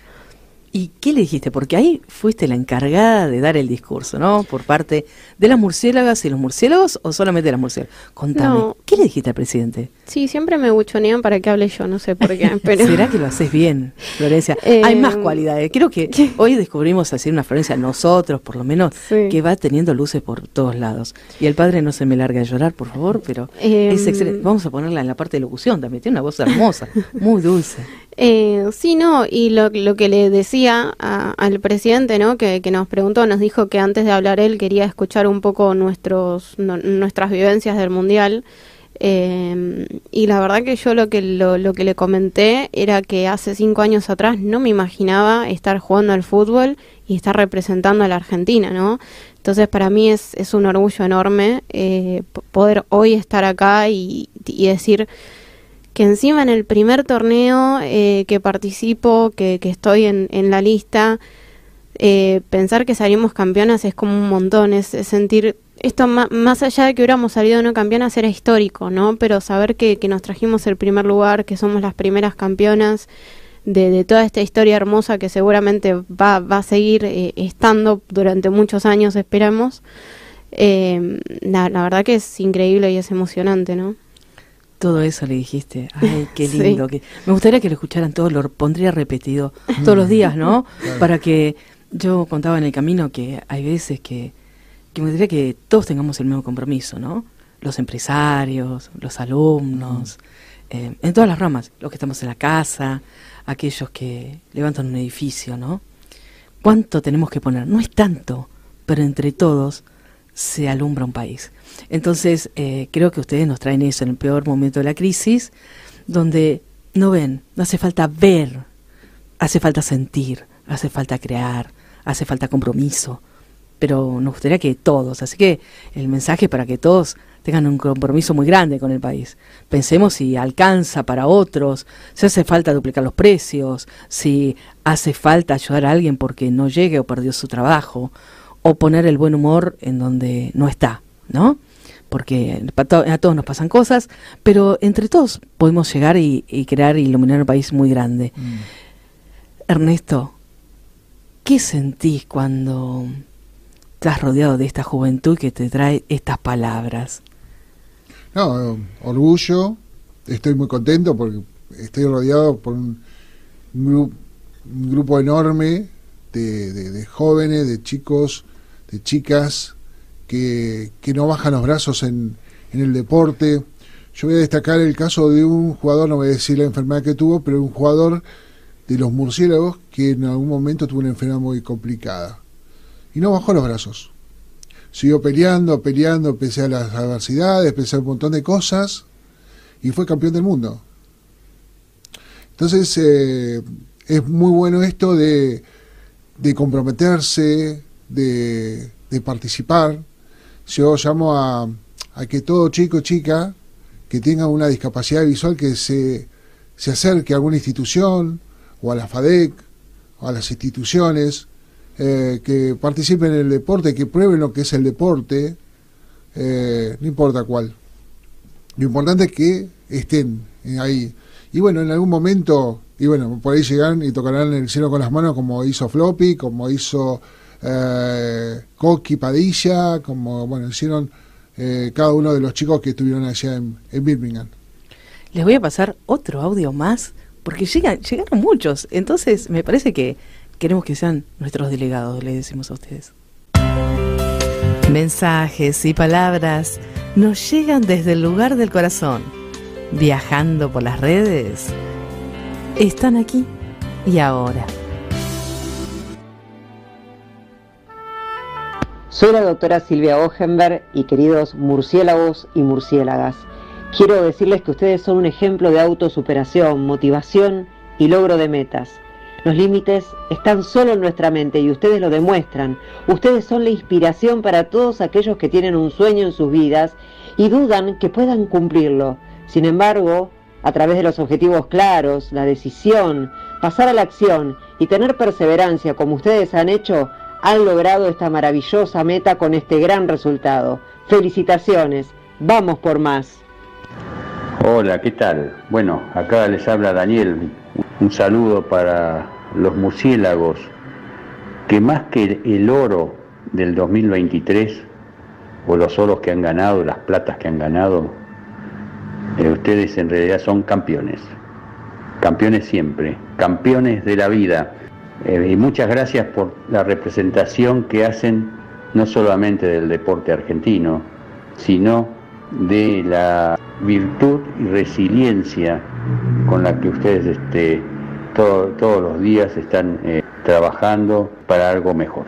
¿Y qué le dijiste? Porque ahí fuiste la encargada de dar el discurso, ¿no? Por parte de las murciélagas y los murciélagos o solamente de las murciélagas. Contame, No. ¿qué le dijiste al presidente? Sí, siempre me buchonean para que hable yo, no sé por qué, pero... ¿Será que lo haces bien, Florencia? Eh, Hay más cualidades. Creo que hoy descubrimos así una Florencia, nosotros por lo menos, Sí. que va teniendo luces por todos lados. Y el padre no se me larga de llorar, por favor, pero Em, es excelente. Vamos a ponerla en la parte de locución también. Tiene una voz hermosa, muy dulce. Eh, sí, no, y lo, lo que le decía a- al presidente, ¿no? Que, que nos preguntó, nos dijo que antes de hablar él quería escuchar un poco nuestros, no- nuestras vivencias del Mundial. Eh, y la verdad que yo lo que, lo, lo que le comenté era que hace cinco años atrás no me imaginaba estar jugando al fútbol y estar representando a la Argentina, ¿no? Entonces para mí es, es un orgullo enorme eh, poder hoy estar acá y decir que encima en el primer torneo eh, que participo, que, estoy en, la lista, eh, pensar que salimos campeonas es como un montón, es, sentir esto más allá de que hubiéramos salido no campeonas era histórico, ¿no? Pero saber que, nos trajimos el primer lugar, que somos las primeras campeonas de, toda esta historia hermosa que seguramente va, va a seguir eh, estando durante muchos años, esperamos. Eh, la verdad que es increíble y es emocionante, ¿no? Todo eso le dijiste. Ay, qué Sí. lindo. que Me gustaría que lo escucharan todos, lo pondría repetido todos los días, ¿no? Claro. Para que yo contaba en el camino que hay veces que, que me gustaría que todos tengamos el mismo compromiso, ¿no? Los empresarios, los alumnos, eh, en todas las ramas, los que estamos en la casa, aquellos que levantan un edificio, ¿no? ¿Cuánto tenemos que poner? No es tanto, pero entre todos se alumbra un país. Entonces, eh, creo que ustedes nos traen eso en el peor momento de la crisis, donde no ven, no hace falta ver, hace falta sentir, hace falta crear, hace falta compromiso, pero nos gustaría que todos, así que el mensaje para que todos tengan un compromiso muy grande con el país. Pensemos si alcanza para otros, si hace falta duplicar los precios, si hace falta ayudar a alguien porque no llegue o perdió su trabajo, o poner el buen humor en donde no está, ¿no? Porque a todos nos pasan cosas, pero entre todos podemos llegar y, y crear y iluminar un país muy grande. Ernesto, ¿qué sentís cuando estás rodeado de esta juventud que te trae estas palabras? No, orgullo, estoy muy contento porque estoy rodeado por un, gru- un grupo enorme de, de- de jóvenes, de chicos, de chicas que, que no bajan los brazos en, en el deporte. Yo voy a destacar el caso de un jugador, no voy a decir la enfermedad que tuvo, pero un jugador de los murciélagos que en algún momento tuvo una enfermedad muy complicada. Y no bajó los brazos. Siguió peleando, peleando, pese a las adversidades, pese a un montón de cosas, y fue campeón del mundo. Entonces, eh, es muy bueno esto de, de comprometerse, de, de, participar. Yo llamo a, a que todo chico chica que tenga una discapacidad visual que se, se acerque a alguna institución o a la FADEC o a las instituciones eh, que participen en el deporte, que prueben lo que es el deporte, eh, no importa cuál. Lo importante es que estén ahí. Y bueno, en algún momento, y bueno, por ahí llegan y tocarán el cielo con las manos como hizo Floppy, como hizo eh, Coqui Padilla, como, bueno, hicieron eh, cada uno de los chicos que estuvieron allá en, en Birmingham. Les voy a pasar otro audio más, porque llegan, llegaron muchos, entonces me parece que queremos que sean nuestros delegados, le decimos a ustedes. Mensajes y palabras nos llegan desde el lugar del corazón, viajando por las redes. Están aquí y ahora. Soy la doctora Silvia Ogenberg y queridos murciélagos y murciélagas. Quiero decirles que ustedes son un ejemplo de autosuperación, motivación y logro de metas. Los límites están solo en nuestra mente y ustedes lo demuestran. Ustedes son la inspiración para todos aquellos que tienen un sueño en sus vidas y dudan que puedan cumplirlo. Sin embargo, a través de los objetivos claros, la decisión, pasar a la acción y tener perseverancia como ustedes han hecho, han logrado esta maravillosa meta con este gran resultado. Felicitaciones, vamos por más. Hola, ¿qué tal? Bueno, acá les habla Daniel. Un saludo para los murciélagos, que más que el oro del 2023, o los oros que han ganado, las platas que han ganado, eh, ustedes en realidad son campeones. Campeones siempre, campeones de la vida. Eh, y muchas gracias por la representación que hacen no solamente del deporte argentino, sino de la virtud y resiliencia con la que ustedes este, todos los días están eh, trabajando para algo mejor.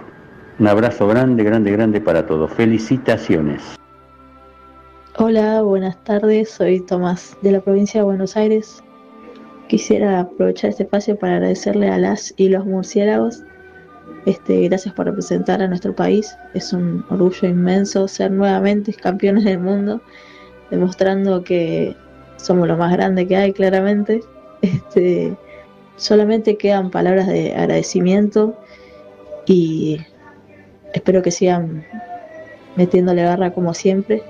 Un abrazo grande, grande, grande para todos. Felicitaciones. Hola, buenas tardes. Soy Tomás de la provincia de Buenos Aires. Quisiera aprovechar este espacio para agradecerle a las y los murciélagos. Este, gracias por representar a nuestro país. Es un orgullo inmenso ser nuevamente campeones del mundo, demostrando que somos lo más grande que hay, claramente. Este, solamente quedan palabras de agradecimiento y espero que sigan metiéndole garra como siempre.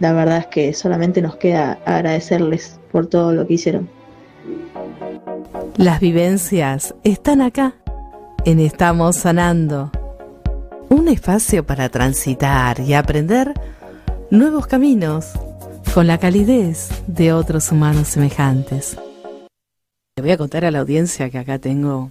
La verdad es que solamente nos queda agradecerles por todo lo que hicieron. Las vivencias están acá, en Estamos Sanando. Un espacio para transitar y aprender nuevos caminos con la calidez de otros humanos semejantes. Le voy a contar a la audiencia que acá tengo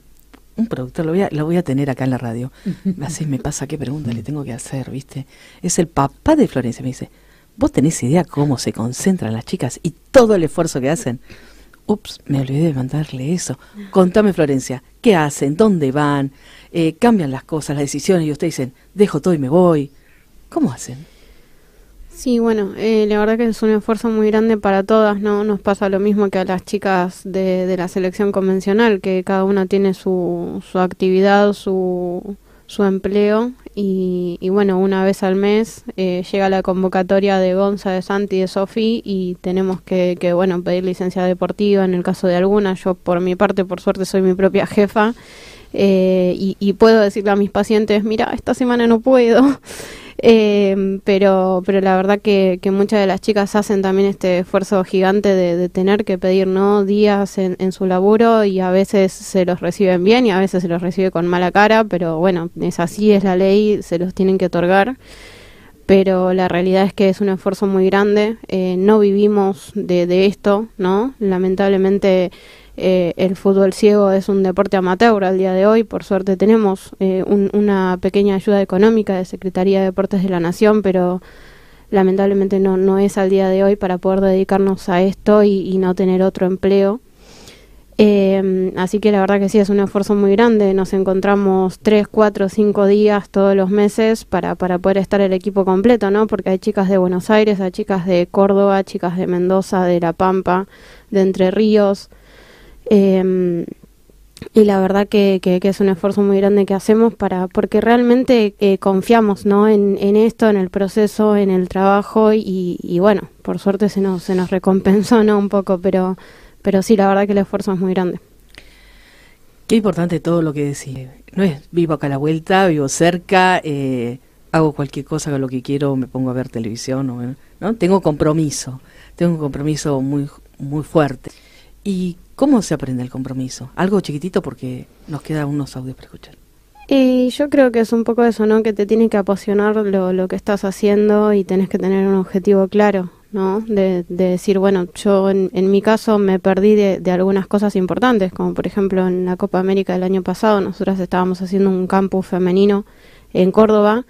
un productor, lo voy a, lo voy a tener acá en la radio. Así me pasa, qué pregunta le tengo que hacer, ¿viste? Es el papá de Florencia, me dice, ¿vos tenés idea cómo se concentran las chicas y todo el esfuerzo que hacen? Ups, me olvidé de mandarle eso. Contame, Florencia, ¿qué hacen? ¿Dónde van? Eh, ¿Cambian las cosas, las decisiones? Y ustedes dicen, dejo todo y me voy. ¿Cómo hacen? Sí, bueno, eh, la verdad que es un esfuerzo muy grande para todas, ¿no? Nos pasa lo mismo que a las chicas de, de la selección convencional, que cada una tiene su, su actividad, su, su empleo y, y, bueno, una vez al mes eh, llega la convocatoria de Gonza, de Santi, de Sofi y tenemos que, que, bueno, pedir licencia deportiva en el caso de alguna. Yo por mi parte, por suerte, soy mi propia jefa eh, y, puedo decirle a mis pacientes, mira, esta semana no puedo. Eh, pero, pero la verdad que, que, muchas de las chicas hacen también este esfuerzo gigante de, tener que pedir no días en, en, su laburo y a veces se los reciben bien y a veces se los recibe con mala cara, pero bueno, es así, es la ley, se los tienen que otorgar. Pero la realidad es que es un esfuerzo muy grande, eh, no vivimos de, de esto, ¿no? Lamentablemente eh, el fútbol ciego es un deporte amateur al día de hoy. Por suerte tenemos eh, un, una pequeña ayuda económica de Secretaría de Deportes de la Nación, pero lamentablemente no, no es al día de hoy para poder dedicarnos a esto y, no tener otro empleo. Eh, así que la verdad que sí, es un esfuerzo muy grande. Nos encontramos tres, cuatro, cinco días todos los meses para, para poder estar el equipo completo, ¿no? Porque hay chicas de Buenos Aires, hay chicas de Córdoba, chicas de Mendoza, de La Pampa, de Entre Ríos. Eh, y la verdad que, es un esfuerzo muy grande que hacemos para porque realmente eh, confiamos no en, en, esto en el proceso en el trabajo y, bueno por suerte se nos se nos recompensó no un poco pero pero sí la verdad que el esfuerzo es muy grande. Qué importante todo lo que decís. No es vivo acá a la vuelta vivo cerca eh, hago cualquier cosa con lo que quiero me pongo a ver televisión o, no tengo compromiso tengo un compromiso muy muy fuerte. Y ¿Cómo se aprende el compromiso? Algo chiquitito porque nos quedan unos audios para escuchar. Y yo creo que es un poco eso, ¿no? Que te tiene que apasionar lo, lo que estás haciendo y tenés que tener un objetivo claro, ¿no? De, decir, bueno, yo en, mi caso me perdí de, de, algunas cosas importantes, como por ejemplo en la Copa América del año pasado, nosotras estábamos haciendo un campus femenino en Córdoba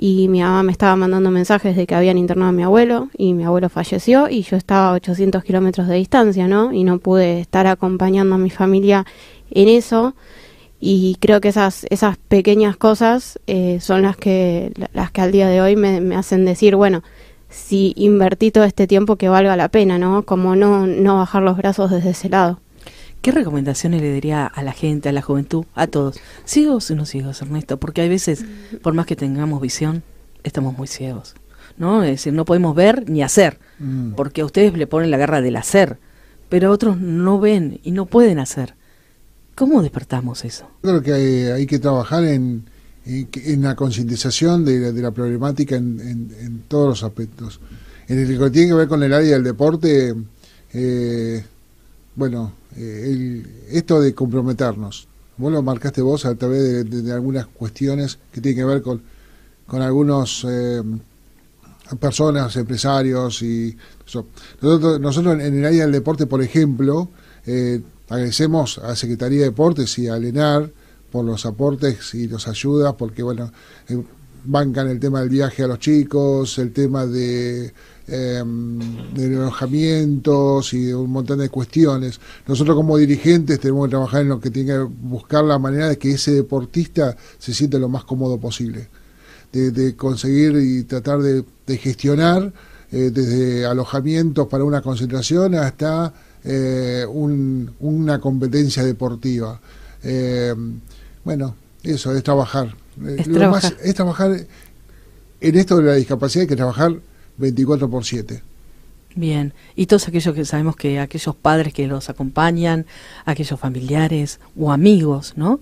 y mi mamá me estaba mandando mensajes de que habían internado a mi abuelo y mi abuelo falleció y yo estaba a 800 kilómetros de distancia, ¿no? Y no pude estar acompañando a mi familia en eso. Y creo que esas esas pequeñas cosas eh, son las que las que al día de hoy me, me, hacen decir bueno si invertí todo este tiempo que valga la pena no como no no bajar los brazos desde ese lado ¿Qué recomendaciones le diría a la gente, a la juventud, a todos? ¿Ciegos o no ciegos, Ernesto? Porque hay veces, por más que tengamos visión, estamos muy ciegos. ¿no? Es decir, no podemos ver ni hacer, mm. porque a ustedes le ponen la garra del hacer, pero otros no ven y no pueden hacer. ¿Cómo despertamos eso? Creo que hay, que trabajar en, en, la concientización de, la problemática en, todos los aspectos. En el que tiene que ver con el área del deporte, eh, bueno, eh, esto de comprometernos. Vos lo marcaste vos a través de, algunas cuestiones que tienen que ver con, con algunos eh, personas, empresarios y nosotros, nosotros en el área del deporte, por ejemplo, eh, agradecemos a Secretaría de Deportes y a Lenar por los aportes y los ayudas, porque bueno, bancan el tema del viaje a los chicos, el tema de eh, de alojamientos y de un montón de cuestiones. Nosotros como dirigentes tenemos que trabajar en lo que tiene que buscar la manera de que ese deportista se sienta lo más cómodo posible, de, conseguir y tratar de, gestionar eh, desde alojamientos para una concentración hasta eh, una competencia deportiva. Eh, bueno, eso es trabajar. Es, trabajar. es trabajar en esto de la discapacidad, hay que trabajar 24 por 7. Bien, y todos aquellos que sabemos que aquellos padres que los acompañan, aquellos familiares o amigos, ¿no?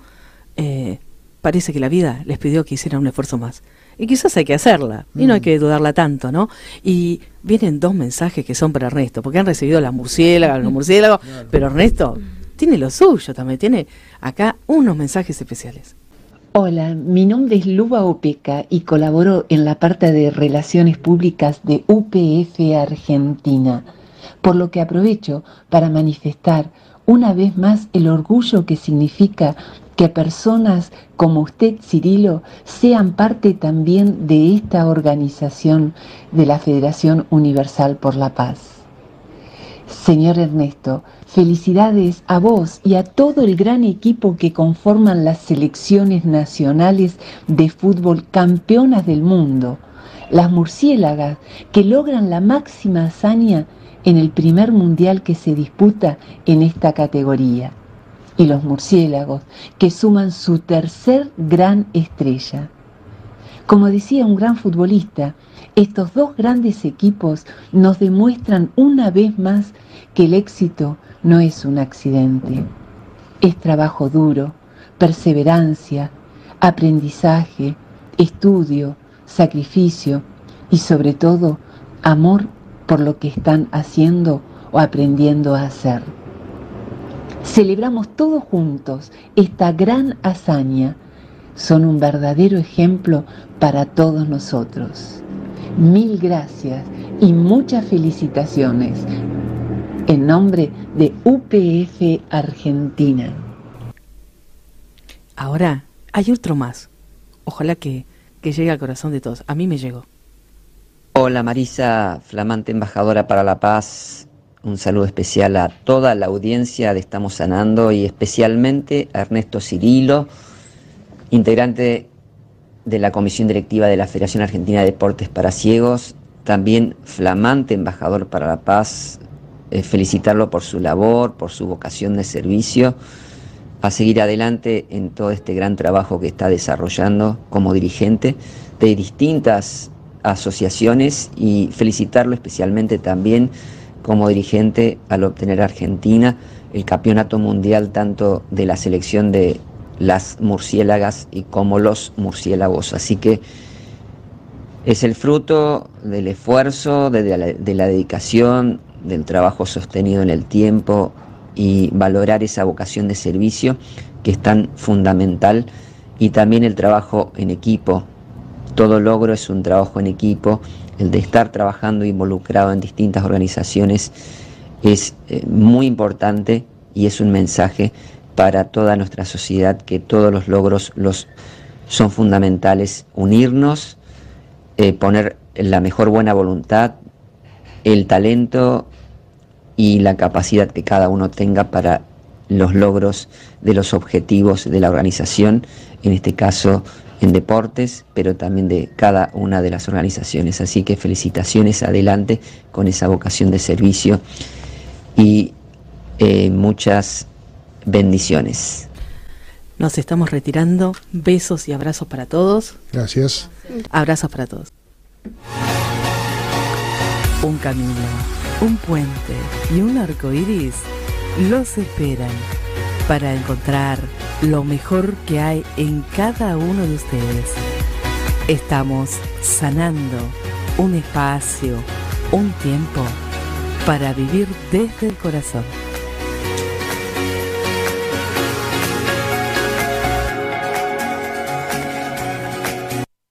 Eh, parece que la vida les pidió que hicieran un esfuerzo más. Y quizás hay que hacerla, y no hay mm. que dudarla tanto, ¿no? Y vienen dos mensajes que son para Ernesto, porque han recibido la murciélaga, los murciélagos, pero Ernesto tiene lo suyo también, tiene acá unos mensajes especiales. Hola, mi nombre es Luba Opeca y colaboro en la parte de Relaciones Públicas de UPF Argentina, por lo que aprovecho para manifestar una vez más el orgullo que significa que personas como usted, Cirilo, sean parte también de esta organización de la Federación Universal por la Paz. Señor Ernesto, felicidades a vos y a todo el gran equipo que conforman las selecciones nacionales de fútbol campeonas del mundo, las murciélagas que logran la máxima hazaña en el primer mundial que se disputa en esta categoría, y los murciélagos que suman su tercer gran estrella. Como decía un gran futbolista, estos dos grandes equipos nos demuestran una vez más que el éxito no es un accidente. Es trabajo duro, perseverancia, aprendizaje, estudio, sacrificio y sobre todo amor por lo que están haciendo o aprendiendo a hacer. Celebramos todos juntos esta gran hazaña. Son un verdadero ejemplo para todos nosotros. Mil gracias y muchas felicitaciones en nombre de UPF Argentina. Ahora hay otro más. Ojalá que, que llegue al corazón de todos. A mí me llegó. Hola Marisa, flamante embajadora para la paz. Un saludo especial a toda la audiencia de Estamos Sanando y especialmente a Ernesto Cirilo, integrante de la Comisión Directiva de la Federación Argentina de Deportes para Ciegos, también flamante embajador para la paz, eh, felicitarlo por su labor, por su vocación de servicio, a seguir adelante en todo este gran trabajo que está desarrollando como dirigente de distintas asociaciones y felicitarlo especialmente también como dirigente al obtener Argentina el campeonato mundial tanto de la selección de las murciélagas y como los murciélagos. Así que es el fruto del esfuerzo, de la, de la dedicación, del trabajo sostenido en el tiempo y valorar esa vocación de servicio que es tan fundamental y también el trabajo en equipo. Todo logro es un trabajo en equipo, el de estar trabajando involucrado en distintas organizaciones es eh, muy importante y es un mensaje para toda nuestra sociedad que todos los logros los son fundamentales unirnos eh, poner la mejor buena voluntad el talento y la capacidad que cada uno tenga para los logros de los objetivos de la organización, en este caso en deportes, pero también de cada una de las organizaciones. Así que felicitaciones adelante con esa vocación de servicio y eh, muchas bendiciones. Nos estamos retirando. Besos y abrazos para todos. Gracias. Abrazos para todos. Un camino, un puente y un arco iris los esperan para encontrar lo mejor que hay en cada uno de ustedes. Estamos sanando un espacio, un tiempo para vivir desde el corazón.